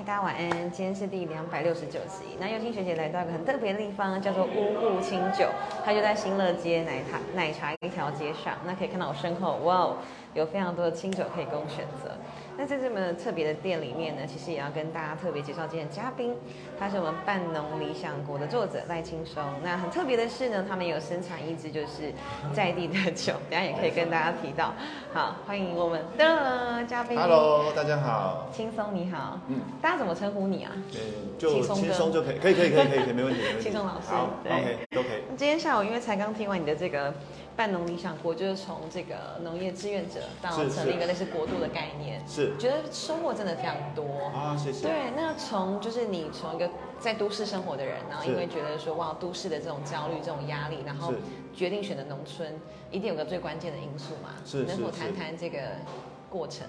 大家晚安。今天是第两百六十九集。那幼青学姐来到一个很特别的地方，叫做乌雾清酒，它就在新乐街奶茶奶茶一条街上。那可以看到我身后，哇哦，有非常多的清酒可以供选择。那在这么特别的店里面呢，其实也要跟大家特别介绍今天的嘉宾，他是我们半农理想国的作者赖青松。那很特别的是呢，他们有生产一支就是在地的酒，等下也可以跟大家提到。好，欢迎我们的嘉宾。Hello，大家好。青松你好，嗯大家怎么称呼你啊？嗯，就轻松就可以，可以，可以，可以，可以，没问题，没问题。轻松老师好，OK，都可以。今天下午因为才刚听完你的这个半农理想国，就是从这个农业志愿者到成立一个是类似国度的概念，是觉得收获真的非常多。啊，谢谢。对，那从就是你从一个在都市生活的人，然后因为觉得说哇，都市的这种焦虑、这种压力，然后是决定选择农村，一定有个最关键的因素嘛？是能否谈谈这个过程？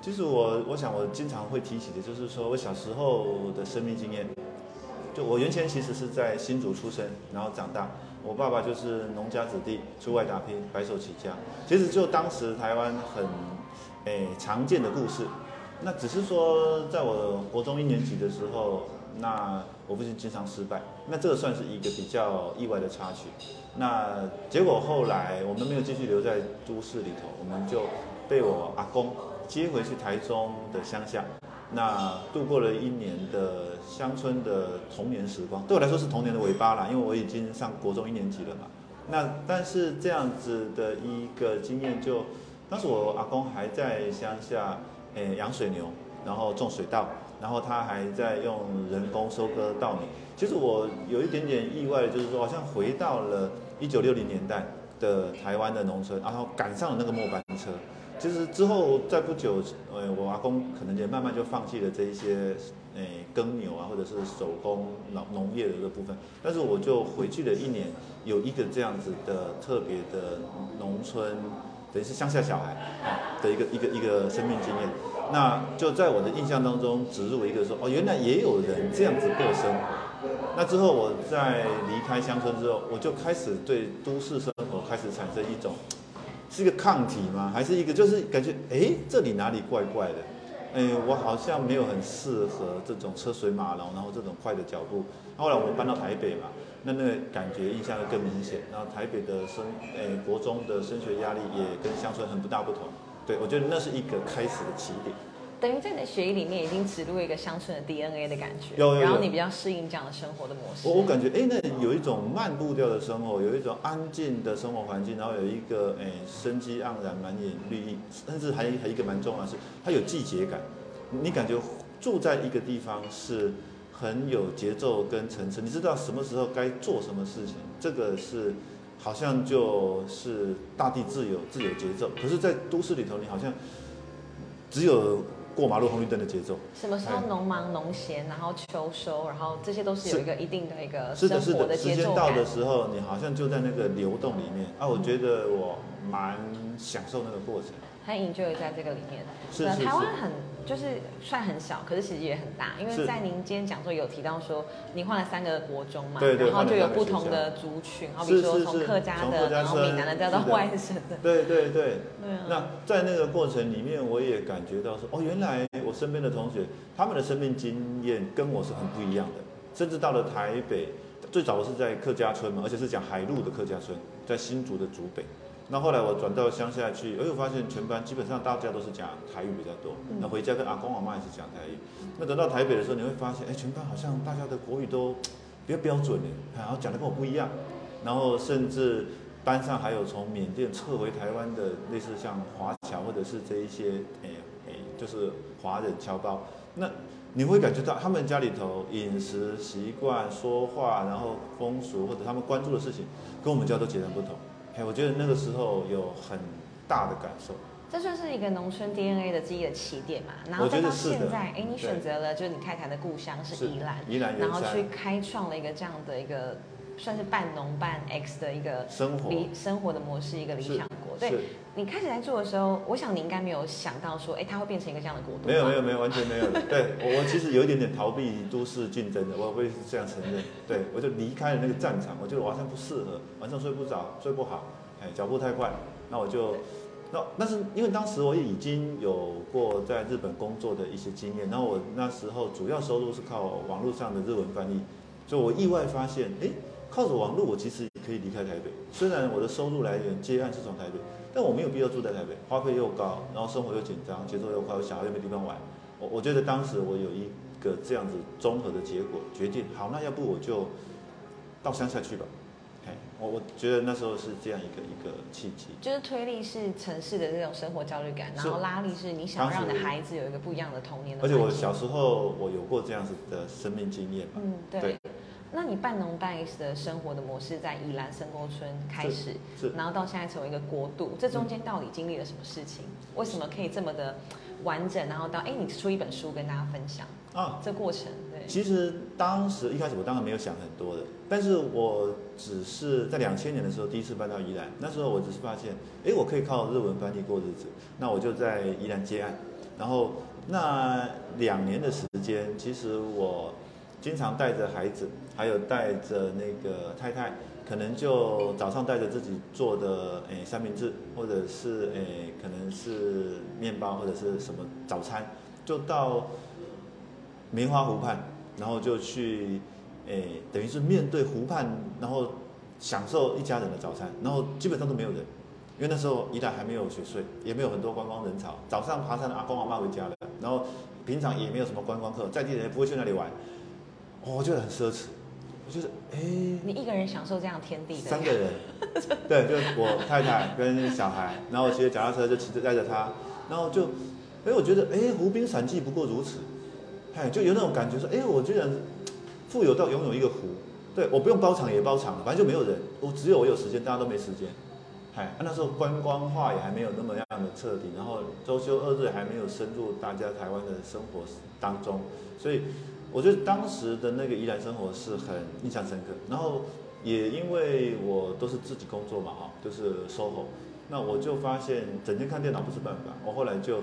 其实我，我想我经常会提起的，就是说我小时候的生命经验。就我原先其实是在新竹出生，然后长大。我爸爸就是农家子弟，出外打拼，白手起家。其实就当时台湾很诶、常见的故事。那只是说，在我国中一年级的时候，那我父亲经常失败，那这个算是一个比较意外的插曲。那结果后来我们没有继续留在都市里头，我们就被我阿公接回去台中的乡下，那度过了一年的乡村的童年时光，对我来说是童年的尾巴啦，因为我已经上国中一年级了嘛。那但是这样子的一个经验就，当时我阿公还在乡下，诶、养水牛，然后种水稻，然后他还在用人工收割稻米。其实我有一点点意外，就是说好像回到了一九六零年代的台湾的农村，然后赶上了那个末班车。其实之后在不久，呃，我阿公可能也慢慢就放弃了这一些，诶、耕牛啊，或者是手工农农业的这个部分。但是我就回去了一年，有一个这样子的特别的农村，等于是乡下小孩啊的一个一个一个生命经验。那就在我的印象当中植入一个说，哦，原来也有人这样子过生活。那之后我在离开乡村之后，我就开始对都市生活开始产生一种。是一个抗体吗？还是一个就是感觉哎，这里哪里怪怪的？哎，我好像没有很适合这种车水马龙，然后这种快的脚步。后来我们搬到台北嘛，那那个感觉印象就更明显。然后台北的升，哎，国中的升学压力也跟乡村很不大不同。对，我觉得那是一个开始的起点。等于在你的血液里面已经植入一个乡村的 DNA 的感觉，有有有然后你比较适应这样的生活的模式。我我感觉，哎，那有一种慢步调的生活，有一种安静的生活环境，然后有一个哎生机盎然、满眼绿意，甚至还还一个蛮重要的是，它有季节感。你感觉住在一个地方是很有节奏跟层次，你知道什么时候该做什么事情，这个是好像就是大地自有自有节奏。可是，在都市里头，你好像只有过马路红绿灯的节奏。什么时候农忙农闲，然后秋收，然后这些都是有一个一定的一个是的，是生活的，时间节奏感。到的时候，你好像就在那个流动里面啊，我觉得我蛮享受那个过程。很 enjoy 在这个里面。是是对啊台湾很就是算很小，可是其实也很大，因为在您今天讲座有提到说，您换了三个国中嘛，对对然后就有不同的族群，好比说从客家的，然后闽南的，再到外省的，对对对，对啊。那在那个过程里面，我也感觉到说，哦，原来我身边的同学，他们的生命经验跟我是很不一样的。甚至到了台北，最早我是在客家村嘛，而且是讲海陆的客家村，在新竹的竹北。那后来我转到乡下去，哎，我发现全班基本上大家都是讲台语比较多。那回家跟阿公阿妈也是讲台语。那等到台北的时候，你会发现，哎，全班好像大家的国语都比较标准哎，然后讲的跟我不一样。然后甚至班上还有从缅甸撤回台湾的，类似像华侨或者是这一些，哎哎，就是华人侨胞。那你会感觉到他们家里头饮食习惯、说话，然后风俗或者他们关注的事情，跟我们家都截然不同。哎，我觉得那个时候有很大的感受。这就是一个农村 DNA 的记忆的起点嘛，然后再到现在，哎，你选择了就是你太太的故乡是是宜兰，宜兰然后去开创了一个这样的一个算是半农半 X 的一个生活理生活的模式，一个理想国。对你开始来做的时候，我想你应该没有想到说，哎，它会变成一个这样的国度。没有没有没有，完全没有的。对我我其实有一点点逃避都市竞争的，我会是这样承认。对我就离开了那个战场，我觉得我好像不适合，晚上睡不着，睡不好，哎，脚步太快，那我就那但是因为当时我也已经有过在日本工作的一些经验，然后我那时候主要收入是靠网络上的日文翻译，所以我意外发现，哎，靠着网络我其实也可以离开台北。虽然我的收入来源接案是从台北，但我没有必要住在台北，花费又高，然后生活又紧张，节奏又快，我小孩又没地方玩。我我觉得当时我有一个这样子综合的结果，决定好，那要不我就到乡下去吧。嘿，我我觉得那时候是这样一个一个契机。就是推力是城市的这种生活焦虑感，然后拉力是你想让你的孩子有一个不一样的童年的而且我小时候我有过这样子的生命经验嘛，嗯，对。对那你半农半 S 的生活的模式在宜兰深沟村开始，是然后到现在成为一个国度，这中间到底经历了什么事情？为什么可以这么的完整？然后到哎，你出一本书跟大家分享啊。这过程，对，其实当时一开始我当然没有想很多的，但是我只是在两千年的时候第一次搬到宜兰，那时候我只是发现，哎，我可以靠日文翻译过日子，那我就在宜兰接案，然后那两年的时间，其实我经常带着孩子，还有带着那个太太，可能就早上带着自己做的诶三明治，或者是诶可能是面包或者是什么早餐，就到棉花湖畔，然后就去诶等于是面对湖畔，然后享受一家人的早餐，然后基本上都没有人。因为那时候宜兰还没有雪隧，也没有很多观光人潮。早上爬山的阿公阿妈回家了，然后平常也没有什么观光客，在地人也不会去那里玩。哦我觉得很奢侈，我觉得哎，你一个人享受这样天地的，三个人，对，就是我太太跟小孩，然后骑着脚踏车就骑着带着他，然后就，哎，我觉得哎，湖滨散记不过如此，哎，就有那种感觉说，哎，我居然富有到拥有一个湖，对我不用包场也包场，反正就没有人，我只有我有时间，大家都没时间。嗨，那时候观光化也还没有那么样的彻底，然后周休二日还没有深入大家台湾的生活当中，所以我觉得当时的那个宜兰生活是很印象深刻。然后也因为我都是自己工作嘛，哈，就是 SOHO，那我就发现整天看电脑不是办法，我后来就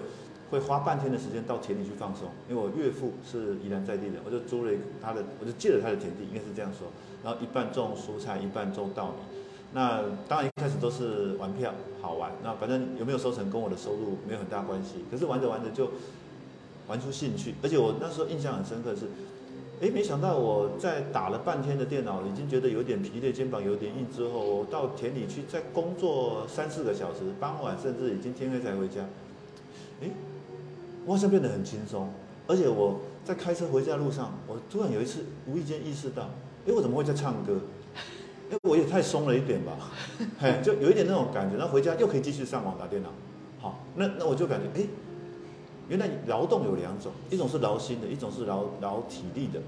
会花半天的时间到田里去放松，因为我岳父是宜兰在地的，我就租了一他的，我就借了他的田地，应该是这样说，然后一半种蔬菜，一半种稻米。那当然一开始都是玩票好玩，那反正有没有收成跟我的收入没有很大关系。可是玩着玩着就玩出兴趣，而且我那时候印象很深刻的是，哎，没想到我在打了半天的电脑，已经觉得有点疲累，肩膀有点硬之后，我到田里去再工作三四个小时，傍晚甚至已经天黑才回家。哎，我好像变得很轻松，而且我在开车回家路上，我突然有一次无意间意识到，哎，我怎么会在唱歌？因为我也太松了一点吧，嘿，就有一点那种感觉。然后回家又可以继续上网打电脑，好，那那我就感觉，哎，原来劳动有两种，一种是劳心的，一种是劳劳体力的。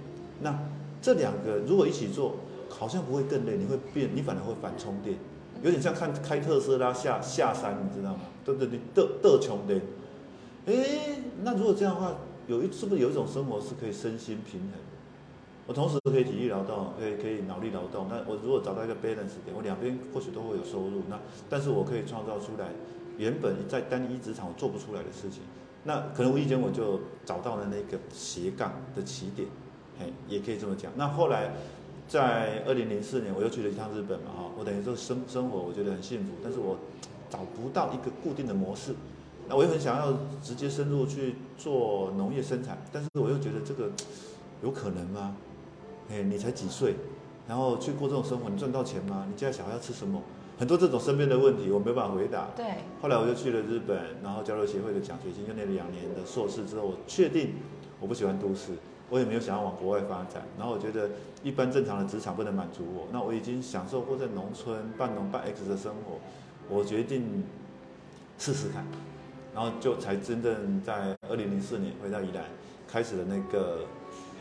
那这两个如果一起做，好像不会更累，你会变，你反而会反充电，有点像看开特斯拉下下山，你知道吗？对对对，得得穷的。哎，那如果这样的话，有一是不是有一种生活是可以身心平衡？我同时可以体力劳动，可以可以脑力劳动。那我如果找到一个 balance 点，我两边或许都会有收入。那但是我可以创造出来原本在单一职场我做不出来的事情。那可能无意间我就找到了那个斜杠的起点，嘿，也可以这么讲。那后来在二零零四年我又去了一趟日本嘛，哈，我等于说生生活我觉得很幸福，但是我找不到一个固定的模式。那我又很想要直接深入去做农业生产，但是我又觉得这个有可能吗？哎，你才几岁，然后去过这种生活，你赚到钱吗？你家小孩要吃什么？很多这种身边的问题，我没办法回答。对。后来我就去了日本，然后交流协会的奖学金，就那两年的硕士之后，我确定我不喜欢都市，我也没有想要往国外发展。然后我觉得一般正常的职场不能满足我，那我已经享受过在农村半农半 X 的生活，我决定试试看，然后就才真正在二零零四年回到宜兰，开始了那个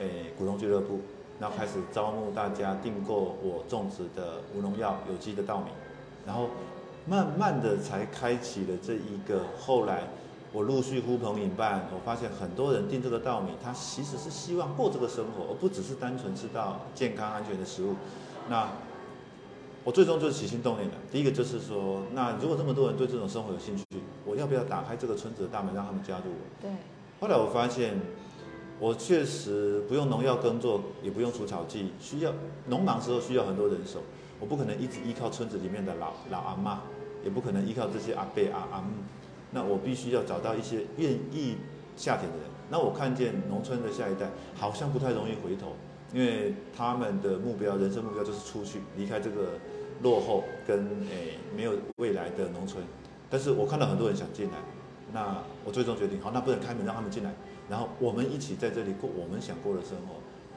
诶股东俱乐部。然后开始招募大家订购我种植的无农药有机的稻米，然后慢慢的才开启了这一个。后来我陆续呼朋引伴，我发现很多人订这个稻米，他其实是希望过这个生活，而不只是单纯吃到健康安全的食物。那我最终就是起心动念的，第一个就是说，那如果这么多人对这种生活有兴趣，我要不要打开这个村子的大门，让他们加入我？对。后来我发现。我确实不用农药耕作，也不用除草剂，需要农忙时候需要很多人手，我不可能一直依靠村子里面的老老阿妈，也不可能依靠这些阿伯阿阿姆，那我必须要找到一些愿意下田的人。那我看见农村的下一代好像不太容易回头，因为他们的目标，人生目标就是出去离开这个落后跟诶没有未来的农村。但是我看到很多人想进来，那我最终决定，好，那不能开门让他们进来，然后我们一起在这里过我们想过的生活。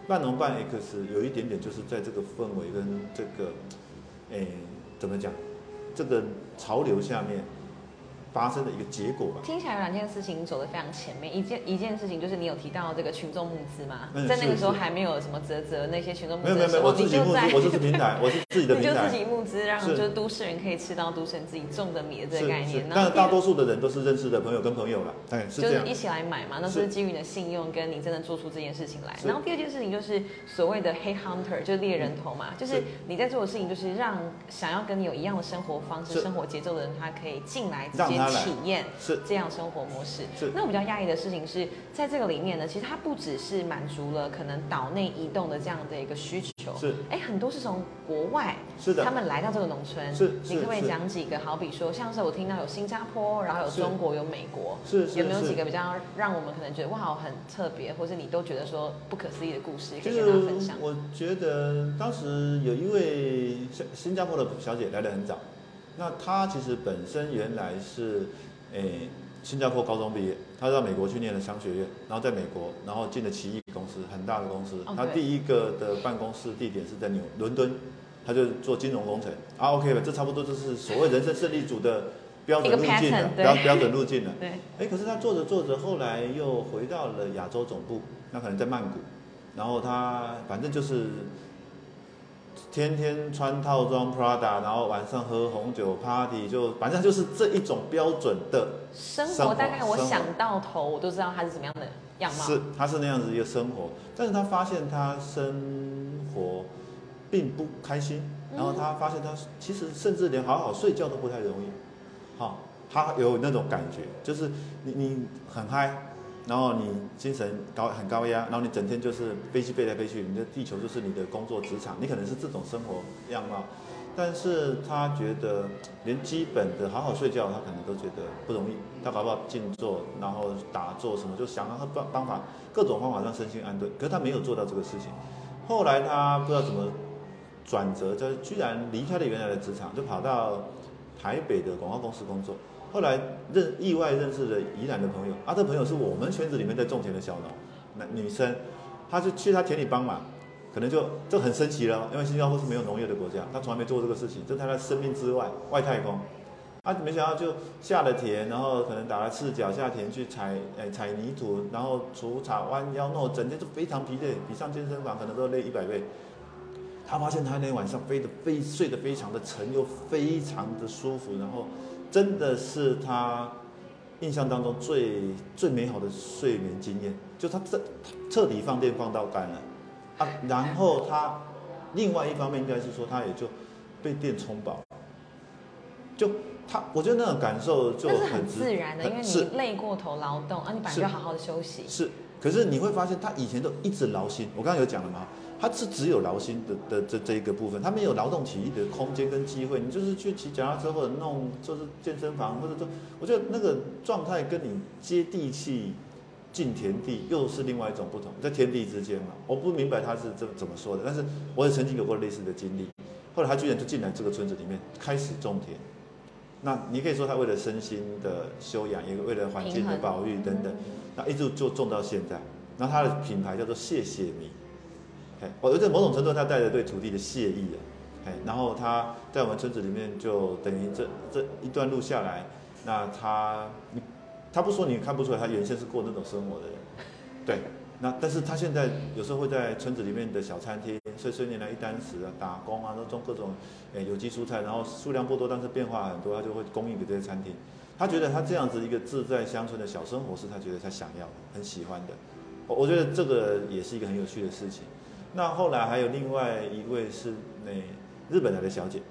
半农半 X 有一点点就是在这个氛围跟这个，诶，怎么讲，这个潮流下面。发生的一个结果吧。听起来有两件事情走得非常前面，一件一件事情就是你有提到这个群众募资嘛，嗯在那个时候还没有什么泽泽那些群众募没有没有没有，我自己募资你就在，我就是平台，我是自己的你就。自己募资，让是。就是都市人可以吃到都市人自己种的米的这个概念，是，但然后第二是大多数的人都是认识的朋友跟朋友了，哎，是就是一。起来买嘛，那是是。基于你的信用跟你真的做出这件事情来。然后第二件事情就是所谓的黑 hunter，就是猎人头嘛，就是是你在做的事情就是让想要跟你有一样的生活方式、生活节奏的人，他可以进来直接体验是这样生活模式。是那我比较讶异的事情是在这个里面呢，其实它不只是满足了可能岛内移动的这样的一个需求，是哎，很多是从国外是的他，们来到这个农村，是你可不可以讲几个？好比说，像是我听到有新加坡，然后有中国，有美国，是是有没有几。个比较让我们可能觉得哇很特别，或是你都觉得说不可思议的故事，可以跟大家分享？我觉得当时有一位新新加坡的小姐来的很早，那他其实本身原来是诶新加坡高中毕业，他到美国去念了商学院，然后在美国，然后进了奇异公司，很大的公司。他第一个的办公室地点是在纽伦敦，他就做金融工程。啊，OK 吧，这差不多就是所谓人生胜利组的标准路径了标标准路径了。对，哎，可是他做着做着，后来又回到了亚洲总部，那可能在曼谷，然后他反正就是天天穿套装 Prada，然后晚上喝红酒 party，就反正就是这一种标准的，生生活活大概我想到头，我都知道他是什么样的样貌。是他是那样子一个生活，但是他发现他生活并不开心，然后他发现他其实甚至连好好睡觉都不太容易，好、他有那种感觉，就是你你很嗨，然后你精神高很高压，然后你整天就是飞机飞来飞去，你的地球就是你的工作职场，你可能是这种生活样貌，但是他觉得连基本的好好睡觉，他可能都觉得不容易，他搞不好静坐，然后打坐什么，就想他方方法，各种方法让身心安顿，可是他没有做到这个事情，后来他不知道怎么转折，就居然离开了原来的职场，就跑到台北的广告公司工作。后来认意外认识了宜兰的朋友，啊，这朋友是我们圈子里面在种田的小农，男女生，他就去他田里帮忙，可能就就很神奇了，因为新加坡是没有农业的国家，他从来没做过这个事情，这是他生命之外，外太空。啊，没想到就下了田，然后可能打了赤脚下田去采，诶、采泥土，然后除草弯腰，弄整天就非常疲累，比上健身房可能都累一百倍。他发现他那天晚上飞得非睡得非常的沉，又非常的舒服，然后真的是他印象当中最最美好的睡眠经验，就他彻彻底放电放到干了。啊，然后他另外一方面应该是说他也就被电充饱，就他我觉得那种感受就很自然的，因为你累过头劳动啊，你本来就要好好的休息。是，可是你会发现他以前都一直劳心，我刚刚有讲了嘛，他是只有劳心的的这这一个部分，他没有劳动体力的空间跟机会。你就是去骑脚踏车或者弄就是健身房或者说，我觉得那个状态跟你接地气进田地又是另外一种不同，在天地之间嘛。我不明白他是这怎么说的，但是我也曾经有过类似的经历。后来他居然就进来这个村子里面开始种田。那你可以说他为了身心的修养，也为了环境的保育等等，那一直就种到现在。然后他的品牌叫做谢谢米，哎，我觉得某种程度他带着对土地的谢意啊，哎，然后他在我们村子里面就等于这这一段路下来，那他他不说你看不出来他原先是过那种生活的人，对，那但是他现在有时候会在村子里面的小餐厅碎碎念来一单食啊，打工啊，都种各种诶有机蔬菜，然后数量不多，但是变化很多，他就会供应给这些餐厅。他觉得他这样子一个自在乡村的小生活是他觉得他想要的，很喜欢的。我我觉得这个也是一个很有趣的事情。那后来还有另外一位是那日本来的小姐，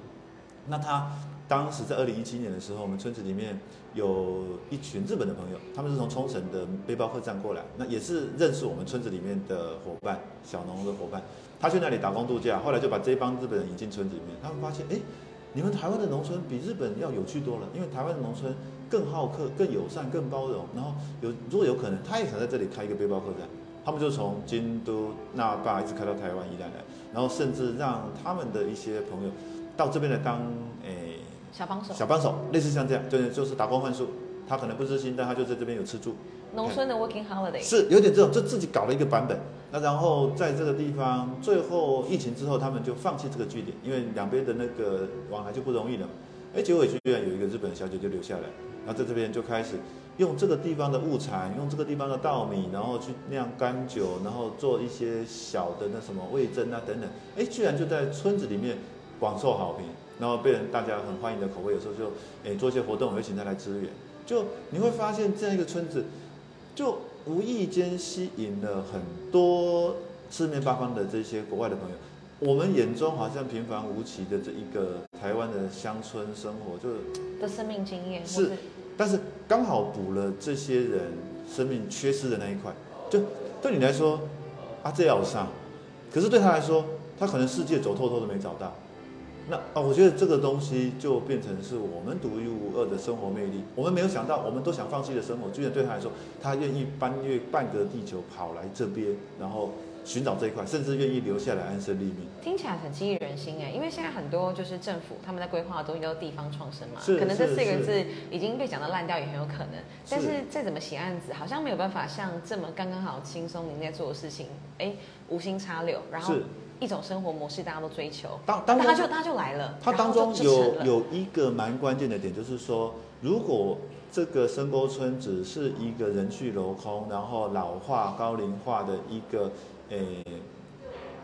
那她当时在二零一七年的时候，我们村子里面有一群日本的朋友，他们是从冲绳的背包客栈过来，那也是认识我们村子里面的伙伴，小农的伙伴。他去那里打工度假，后来就把这帮日本人引进村子里面。他们发现，哎，你们台湾的农村比日本要有趣多了，因为台湾的农村更好客、更友善、更包容。然后有如果有可能，他也想在这里开一个背包客栈，他们就从京都、那霸一直开到台湾宜兰来，然后甚至让他们的一些朋友到这边来当诶、小帮手，小帮手，类似像这样，就是就是打工换宿。他可能不知心，但他就在这边有吃住。农村的 working holiday，是有点这种，就自己搞了一个版本。那然后在这个地方，最后疫情之后，他们就放弃这个据点，因为两边的那个往来就不容易了嘛。哎，结果居然有一个日本小姐就留下来，然后在这边就开始用这个地方的物产，用这个地方的稻米，然后去酿干酒，然后做一些小的那什么味噌啊等等。哎，居然就在村子里面广受好评，然后被人大家很欢迎的口味，有时候就哎做一些活动，我会请他来支援。就你会发现这样一个村子。就无意间吸引了很多四面八方的这些国外的朋友，我们眼中好像平凡无奇的这一个台湾的乡村生活，就的生命经验是，但是刚好补了这些人生命缺失的那一块。就对你来说，啊这要上，可是对他来说，他可能世界走透透都没找到。那啊，我觉得这个东西就变成是我们独一无二的生活魅力。我们没有想到，我们都想放弃的生活，居然对他来说，他愿意搬越半个地球跑来这边，然后寻找这一块，甚至愿意留下来安身立命。听起来很激励人心哎，因为现在很多就是政府他们在规划的东西都是地方创生嘛，可能这四个字已经被讲到烂掉也很有可能。但是再怎么写案子，好像没有办法像这么刚刚好轻松您在做的事情，哎，无心插柳，然后。一种生活模式，大家都追求。当当他就他就来了。他当中有有一个蛮关键的点，就是说，如果这个深沟村只是一个人去楼空，然后老化高龄化的一个诶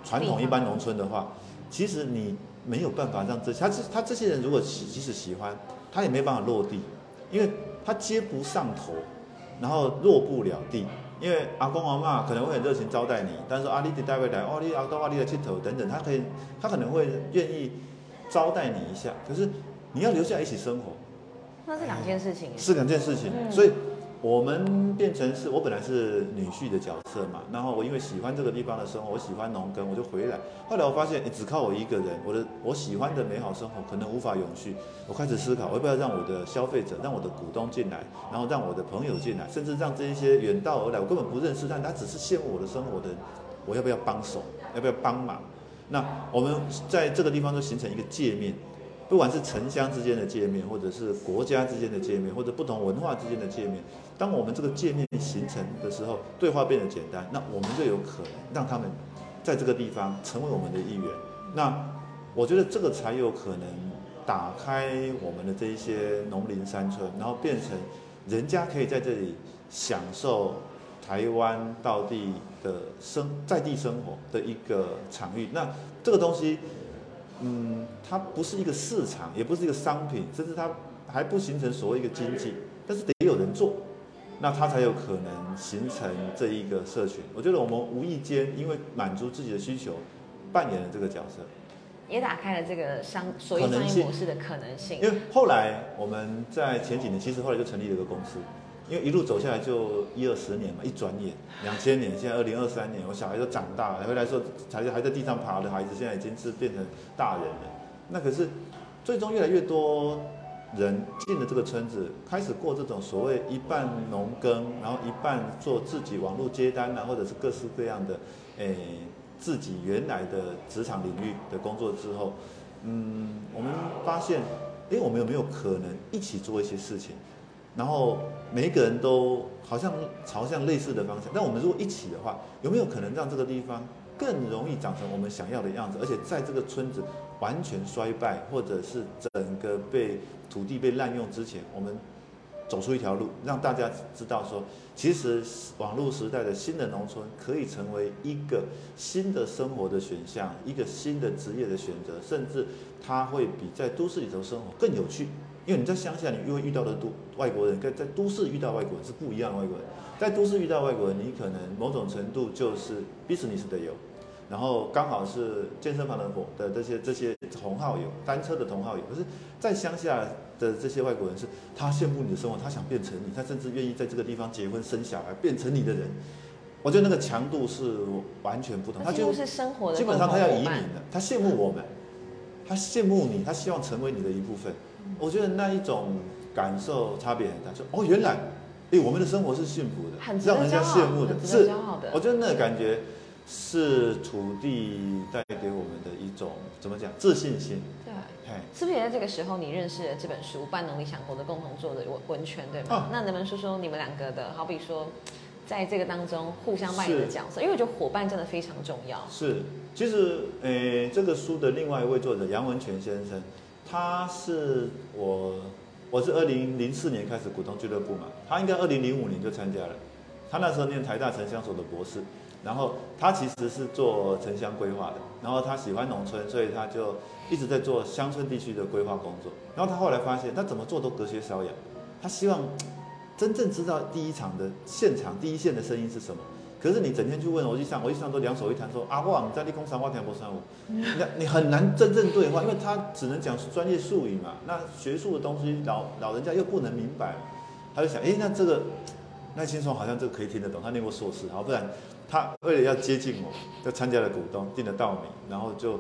传统一般农村的话，其实你没有办法让这他这他这些人如果喜即使喜欢，他也没办法落地，因为他接不上头，然后落不了地。因为阿公阿妈可能会很热情招待你，但是阿丽的带回来，哦，你阿公阿丽的镜头等等，他可以，他可能会愿意招待你一下，可是你要留下一起生活，那是两件事情，是两件事情，所以。我们变成是我本来是女婿的角色嘛，然后我因为喜欢这个地方的生活，我喜欢农耕，我就回来。后来我发现你，只靠我一个人，我的我喜欢的美好生活可能无法永续。我开始思考，我要不要让我的消费者、让我的股东进来，然后让我的朋友进来，甚至让这一些远道而来我根本不认识，但他只是羡慕我的生活的，我要不要帮手？要不要帮忙？那我们在这个地方就形成一个界面。不管是城乡之间的界面，或者是国家之间的界面，或者不同文化之间的界面，当我们这个界面形成的时候，对话变得简单，那我们就有可能让他们在这个地方成为我们的一员。那我觉得这个才有可能打开我们的这一些农林山村，然后变成人家可以在这里享受台湾道地的生在地生活的一个场域。那这个东西。嗯，它不是一个市场，也不是一个商品，甚至它还不形成所谓一个经济，但是得有人做，那它才有可能形成这一个社群。我觉得我们无意间因为满足自己的需求，扮演了这个角色，也打开了这个商所谓商业模式的可能性。因为后来我们在前几年，其实后来就成立了一个公司。因为一路走下来就一二十年嘛，一转眼两千年，现在二零二三年，我小孩都长大了，回来说还还在地上爬的孩子，现在已经是变成大人了。那可是最终越来越多人进了这个村子，开始过这种所谓一半农耕，然后一半做自己网络接单啊，或者是各式各样的诶自己原来的职场领域的工作之后，嗯，我们发现，诶，我们有没有可能一起做一些事情？然后每一个人都好像朝向类似的方向，但我们如果一起的话，有没有可能让这个地方更容易长成我们想要的样子？而且在这个村子完全衰败，或者是整个被土地被滥用之前，我们走出一条路，让大家知道说，其实网络时代的新的农村可以成为一个新的生活的选项，一个新的职业的选择，甚至它会比在都市里头生活更有趣。因为你在乡下，你又会遇到的都外国人，跟在都市遇到外国人是不一样的。外国人，在都市遇到外国人，你可能某种程度就是 business 的友，然后刚好是健身房的伙的这些这些同好友，单车的同好友。可是，在乡下的这些外国人是，他羡慕你的生活，他想变成你，他甚至愿意在这个地方结婚生小孩，变成你的人。我觉得那个强度是完全不同。他就是生活的，基本上他要移民的，他羡慕我们。他羡慕你，他希望成为你的一部分。我觉得那一种感受差别很大，就哦，原来，哎，我们的生活是幸福的，很让人家羡慕的，是，我觉得那个感觉是土地带给我们的一种怎么讲自信心。对，是不是也在这个时候你认识了这本书《半农理想国的共同作者文文泉》，对吗？那能不能说说你们两个的，好比说？在这个当中互相扮演的角色，因为我觉得伙伴真的非常重要。是，其实，诶，这个书的另外一位作者杨文全先生，他是我，我是二零零四年开始股东俱乐部嘛，他应该二零零五年就参加了。他那时候念台大城乡所的博士，然后他其实是做城乡规划的，然后他喜欢农村，所以他就一直在做乡村地区的规划工作。然后他后来发现，他怎么做都隔靴搔痒，他希望。真正知道第一场的现场第一线的声音是什么？可是你整天去问我一上，我一上都两手一摊说啊，我在立功三，我听不三五，那你很难真正对话，因为他只能讲专业术语嘛。那学术的东西老老人家又不能明白，他就想，哎，那这个赖青松好像这个可以听得懂，他念过硕士，好，不然他为了要接近我，就参加了股东，订了稻米，然后就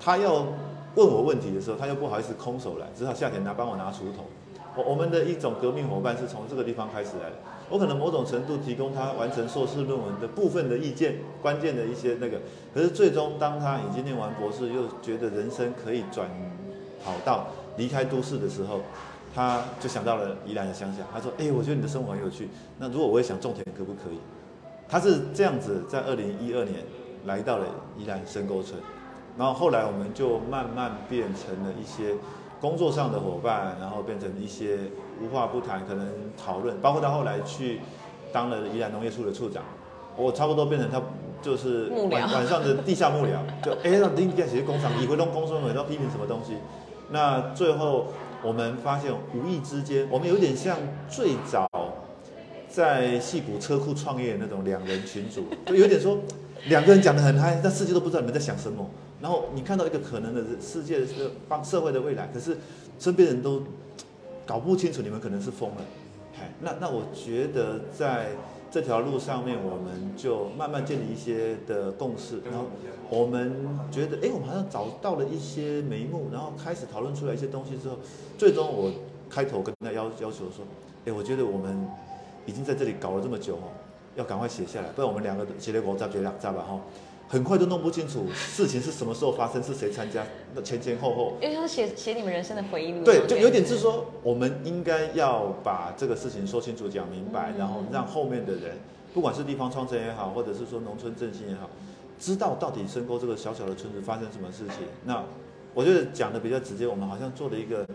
他要问我问题的时候，他又不好意思空手来，只好夏天拿帮我拿锄头。我我们的一种革命伙伴是从这个地方开始来的。我可能某种程度提供他完成硕士论文的部分的意见，关键的一些那个。可是最终，当他已经念完博士，又觉得人生可以转跑道离开都市的时候，他就想到了宜兰的乡下。他说：“哎，我觉得你的生活很有趣。那如果我也想种田，可不可以？”他是这样子，在二零一二年来到了宜兰深沟村，然后后来我们就慢慢变成了一些。工作上的伙伴，然后变成一些无话不谈，可能讨论，包括他后来去当了宜兰农业处的处长，我差不多变成他就是晚晚上的地下幕僚，就哎让林建写工厂，李回弄工作委要批评什么东西，那最后我们发现无意之间，我们有点像最早在戏谷车库创业那种两人群组，就有点说两个人讲的很嗨，但世界都不知道你们在想什么。然后你看到一个可能的世界是帮社会的未来，可是身边人都搞不清楚，你们可能是疯了。那那我觉得在这条路上面，我们就慢慢建立一些的共识。然后我们觉得，哎，我们好像找到了一些眉目，然后开始讨论出来一些东西之后，最终我开头跟他要要求说，哎，我觉得我们已经在这里搞了这么久哦，要赶快写下来，不然我们两个写了国家决两站吧哈。很快就弄不清楚事情是什么时候发生，是谁参加，那前前后后，因为他写写你们人生的回忆录，对，就有点是说，我们应该要把这个事情说清楚、讲明白，然后让后面的人，不管是地方创生也好，或者是说农村振兴也好，知道到底深沟这个小小的村子发生什么事情。那我觉得讲的比较直接，我们好像做了一个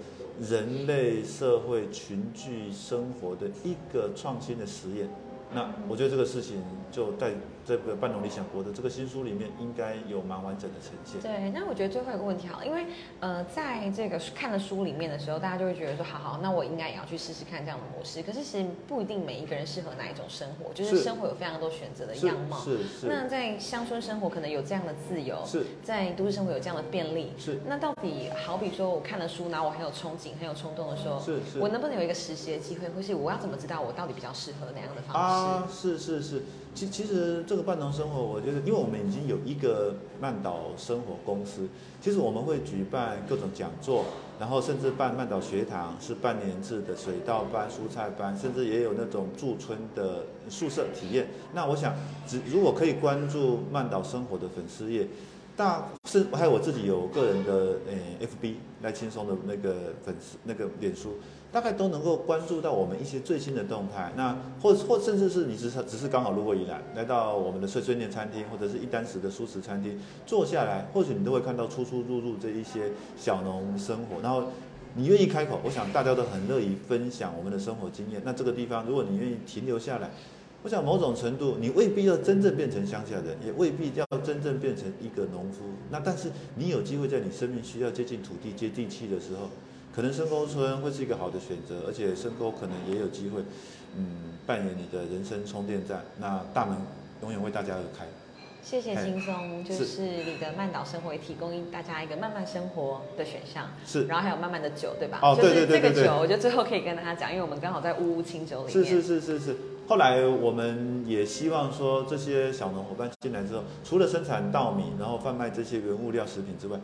人类社会群聚生活的一个创新的实验。那我觉得这个事情就在这个半农理想国的这个新书里面应该有蛮完整的呈现。对，那我觉得最后一个问题好，因为呃，在这个看了书里面的时候，大家就会觉得说，好好，那我应该也要去试试看这样的模式。可是其实不一定每一个人适合哪一种生活，就是生活有非常多选择的样貌。是是。那在乡村生活可能有这样的自由，是在都市生活有这样的便利。是。那到底好比说我看了书，然后我很有憧憬、很有冲动的时候，是是。我能不能有一个实习的机会，或是我要怎么知道我到底比较适合哪样的方式？啊，啊是是。是，其其实这个半农生活，我觉得，因为我们已经有一个曼岛生活公司，其实我们会举办各种讲座，然后甚至办曼岛学堂，是半年制的水稻班、蔬菜班，甚至也有那种驻村的宿舍体验。那我想，只如果可以关注曼岛生活的粉丝页。大是还有我自己有个人的诶，FB 来轻松的那个粉丝那个脸书，大概都能够关注到我们一些最新的动态。那或或甚至是你只是只是刚好路过宜兰，来到我们的碎碎念餐厅或者是一单食的素食餐厅坐下来，或许你都会看到出出入入这一些小农生活。然后你愿意开口，我想大家都很乐意分享我们的生活经验。那这个地方，如果你愿意停留下来。我想某种程度，你未必要真正变成乡下人，也未必要真正变成一个农夫。那但是你有机会在你生命需要接近土地、接地气的时候，可能深沟村会是一个好的选择，而且深沟可能也有机会，嗯，扮演你的人生充电站。那大门永远为大家而开。谢谢轻松，就是你的慢岛生活也提供大家一个慢慢生活的选项。是，然后还有慢慢的酒，对吧？哦，对对对对。这个酒，我觉得最后可以跟大家讲，因为我们刚好在乌乌清酒里面。是是是是是。后来我们也希望说，这些小农伙伴进来之后，除了生产稻米，然后贩卖这些原物料食品之外，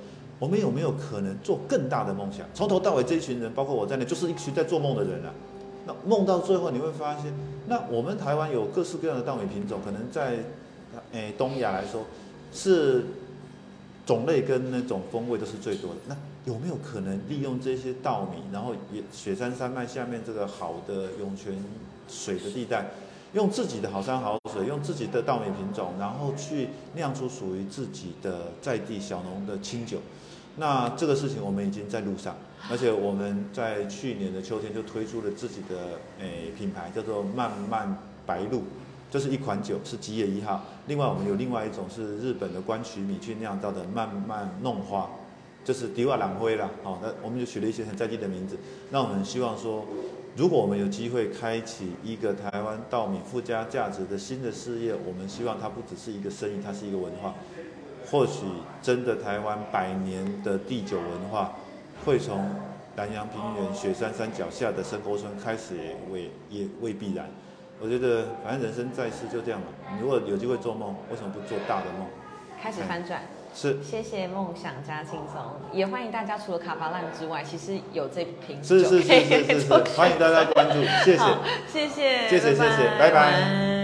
我们有没有可能做更大的梦想？从头到尾这一群人，包括我在内，就是一群在做梦的人啊。那梦到最后，你会发现，那我们台湾有各式各样的稻米品种，可能在诶东亚来说是种类跟那种风味都是最多的。那有没有可能利用这些稻米，然后也雪山山脉下面这个好的涌泉水的地带，用自己的好山好水，用自己的稻米品种，然后去酿出属于自己的在地小农的清酒？那这个事情我们已经在路上，而且我们在去年的秋天就推出了自己的诶品牌，叫做慢慢白露，这是一款酒，是吉野一号。另外我们有另外一种是日本的关取米去酿造的慢慢弄花，就是迪瓦朗灰啦。好，那我们就取了一些很在地的名字。那我们希望说，如果我们有机会开启一个台湾稻米附加价值的新的事业，我们希望它不只是一个生意，它是一个文化。或许真的台湾百年的地酒文化，会从南洋平原雪山山脚下的深沟村开始，也未也未必然。我觉得反正人生在世就这样嘛，如果有机会做梦，为什么不做大的梦？开始翻转。是，谢谢梦想家轻松，也欢迎大家除了卡巴烂之外，其实有这瓶是是是是是是，欢迎大家关注，谢谢，谢谢，谢谢谢谢，拜拜。